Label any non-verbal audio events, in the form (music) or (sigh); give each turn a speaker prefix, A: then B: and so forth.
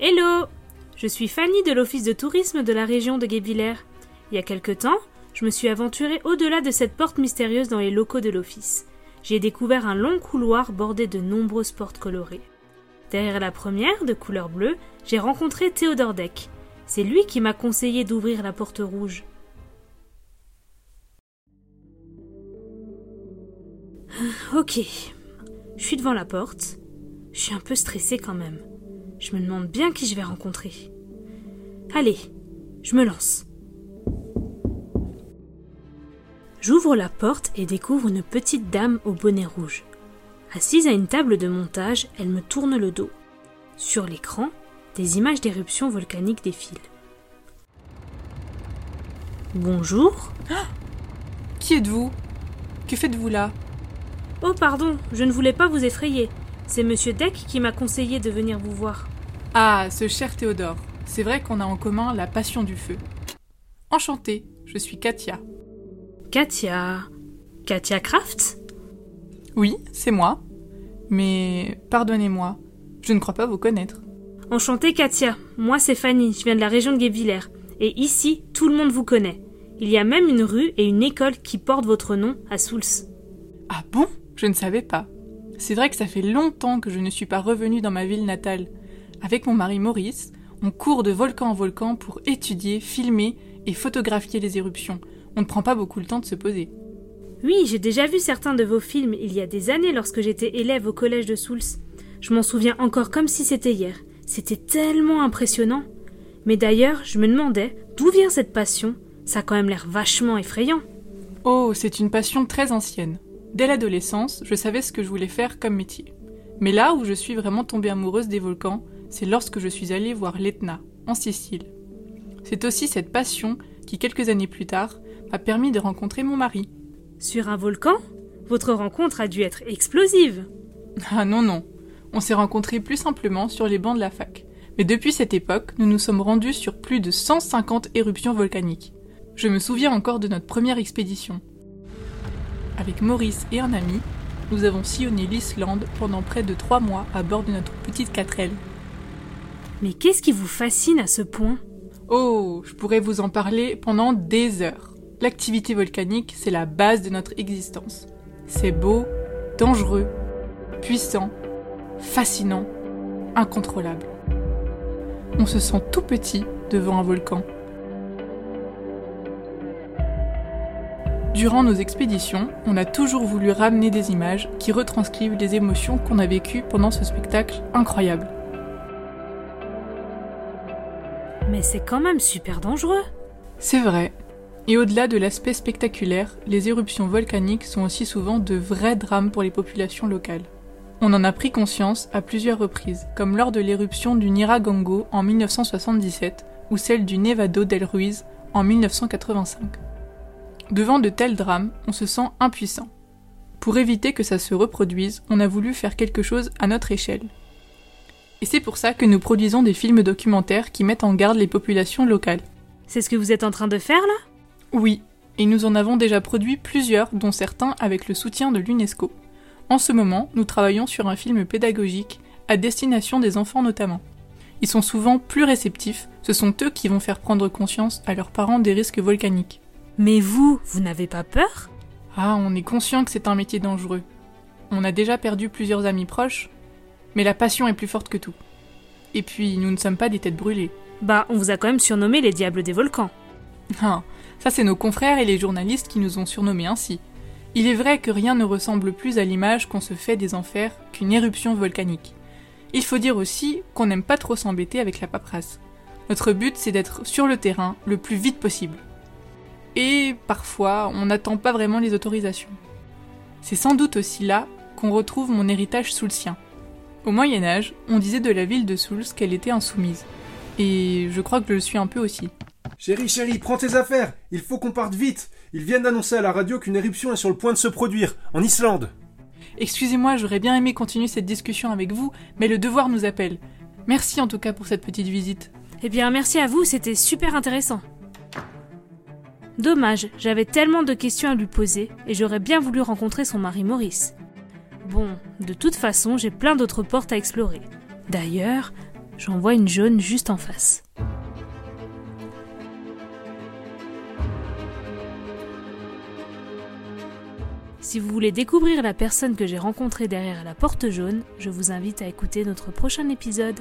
A: Hello Je suis Fanny de l'Office de tourisme de la région de Guébillère. Il y a quelque temps, je me suis aventurée au-delà de cette porte mystérieuse dans les locaux de l'office. J'ai découvert un long couloir bordé de nombreuses portes colorées. Derrière la première, de couleur bleue, j'ai rencontré Théodore Deck. C'est lui qui m'a conseillé d'ouvrir la porte rouge. Ok, je suis devant la porte. Je suis un peu stressée quand même. Je me demande bien qui je vais rencontrer. Allez, je me lance. J'ouvre la porte et découvre une petite dame au bonnet rouge. Assise à une table de montage, elle me tourne le dos. Sur l'écran, des images d'éruptions volcaniques défilent. Bonjour.
B: Qui êtes-vous? Que faites-vous là?
A: Oh pardon, je ne voulais pas vous effrayer. C'est monsieur Deck qui m'a conseillé de venir vous voir.
B: Ah, ce cher Théodore. C'est vrai qu'on a en commun la passion du feu. Enchantée, je suis Katia.
A: Katia. Katia Kraft?
B: Oui, c'est moi. Mais pardonnez-moi, je ne crois pas vous connaître.
A: Enchantée Katia. Moi c'est Fanny, je viens de la région de Guébillère. Et ici, tout le monde vous connaît. Il y a même une rue et une école qui portent votre nom à Souls.
B: Ah bon? Je ne savais pas. C'est vrai que ça fait longtemps que je ne suis pas revenue dans ma ville natale. Avec mon mari Maurice, on court de volcan en volcan pour étudier, filmer et photographier les éruptions. On ne prend pas beaucoup le temps de se poser.
A: Oui, j'ai déjà vu certains de vos films il y a des années lorsque j'étais élève au collège de Souls. Je m'en souviens encore comme si c'était hier. C'était tellement impressionnant. Mais d'ailleurs, je me demandais d'où vient cette passion. Ça a quand même l'air vachement effrayant.
B: Oh, c'est une passion très ancienne. Dès l'adolescence, je savais ce que je voulais faire comme métier. Mais là où je suis vraiment tombée amoureuse des volcans, c'est lorsque je suis allée voir l'Etna, en Sicile. C'est aussi cette passion qui, quelques années plus tard, m'a permis de rencontrer mon mari.
A: Sur un volcan? Votre rencontre a dû être explosive. (laughs)
B: Ah non, non. On s'est rencontrés plus simplement sur les bancs de la fac. Mais depuis cette époque, nous nous sommes rendus sur plus de 150 éruptions volcaniques. Je me souviens encore de notre première expédition. Avec Maurice et un ami, nous avons sillonné l'Islande pendant près de trois mois à bord de notre petite 4L.
A: Mais qu'est-ce qui vous fascine à ce point?
B: Oh, je pourrais vous en parler pendant des heures. L'activité volcanique, c'est la base de notre existence. C'est beau, dangereux, puissant, fascinant, incontrôlable. On se sent tout petit devant un volcan. Durant nos expéditions, on a toujours voulu ramener des images qui retranscrivent les émotions qu'on a vécues pendant ce spectacle incroyable.
A: Mais c'est quand même super dangereux.
B: C'est vrai. Et au-delà de l'aspect spectaculaire, les éruptions volcaniques sont aussi souvent de vrais drames pour les populations locales. On en a pris conscience à plusieurs reprises, comme lors de l'éruption du Niragongo en 1977 ou celle du Nevado del Ruiz en 1985. Devant de tels drames, on se sent impuissant. Pour éviter que ça se reproduise, on a voulu faire quelque chose à notre échelle. Et c'est pour ça que nous produisons des films documentaires qui mettent en garde les populations locales.
A: C'est ce que vous êtes en train de faire là?
B: Oui, et nous en avons déjà produit plusieurs, dont certains avec le soutien de l'UNESCO. En ce moment, nous travaillons sur un film pédagogique, à destination des enfants notamment. Ils sont souvent plus réceptifs, ce sont eux qui vont faire prendre conscience à leurs parents des risques volcaniques.
A: Mais vous, vous n'avez pas peur?
B: Ah, on est conscient que c'est un métier dangereux. On a déjà perdu plusieurs amis proches, mais la passion est plus forte que tout. Et puis, nous ne sommes pas des têtes brûlées.
A: Bah, on vous a quand même surnommé les diables des volcans.
B: Ah, ça c'est nos confrères et les journalistes qui nous ont surnommés ainsi. Il est vrai que rien ne ressemble plus à l'image qu'on se fait des enfers qu'une éruption volcanique. Il faut dire aussi qu'on n'aime pas trop s'embêter avec la paperasse. Notre but c'est d'être sur le terrain le plus vite possible. Et parfois, on n'attend pas vraiment les autorisations. C'est sans doute aussi là qu'on retrouve mon héritage soulsien. Au Moyen Âge, on disait de la ville de Souls qu'elle était insoumise. Et je crois que je le suis un peu aussi.
C: Chérie, chérie, prends tes affaires Il faut qu'on parte vite Ils viennent d'annoncer à la radio qu'une éruption est sur le point de se produire, en Islande
B: Excusez-moi, j'aurais bien aimé continuer cette discussion avec vous, mais le devoir nous appelle. Merci en tout cas pour cette petite visite.
A: Eh bien, merci à vous, c'était super intéressant. Dommage, j'avais tellement de questions à lui poser et j'aurais bien voulu rencontrer son mari Maurice. Bon, de toute façon, j'ai plein d'autres portes à explorer. D'ailleurs, J'en vois une jaune juste en face. Si vous voulez découvrir la personne que j'ai rencontrée derrière la porte jaune, je vous invite à écouter notre prochain épisode.